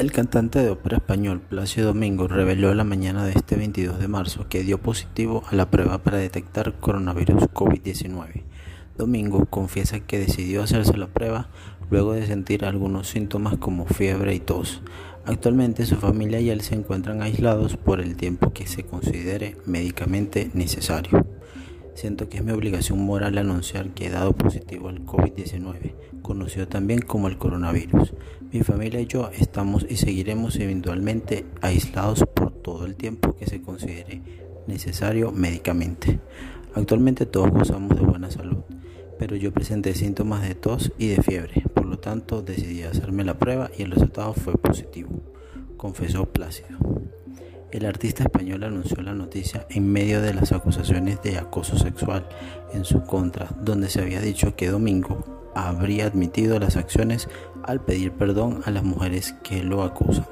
El cantante de ópera español Plácido Domingo reveló la mañana de este 22 de marzo que dio positivo a la prueba para detectar coronavirus COVID-19. Domingo confiesa que decidió hacerse la prueba luego de sentir algunos síntomas como fiebre y tos. Actualmente su familia y él se encuentran aislados por el tiempo que se considere médicamente necesario. Siento que es mi obligación moral anunciar que he dado positivo al COVID-19, conocido también como el coronavirus. Mi familia y yo estamos y seguiremos eventualmente aislados por todo el tiempo que se considere necesario médicamente. Actualmente todos gozamos de buena salud, pero yo presenté síntomas de tos y de fiebre, por lo tanto decidí hacerme la prueba y el resultado fue positivo, confesó Plácido. El artista español anunció la noticia en medio de las acusaciones de acoso sexual en su contra, donde se había dicho que Domingo habría admitido las acciones al pedir perdón a las mujeres que lo acusan.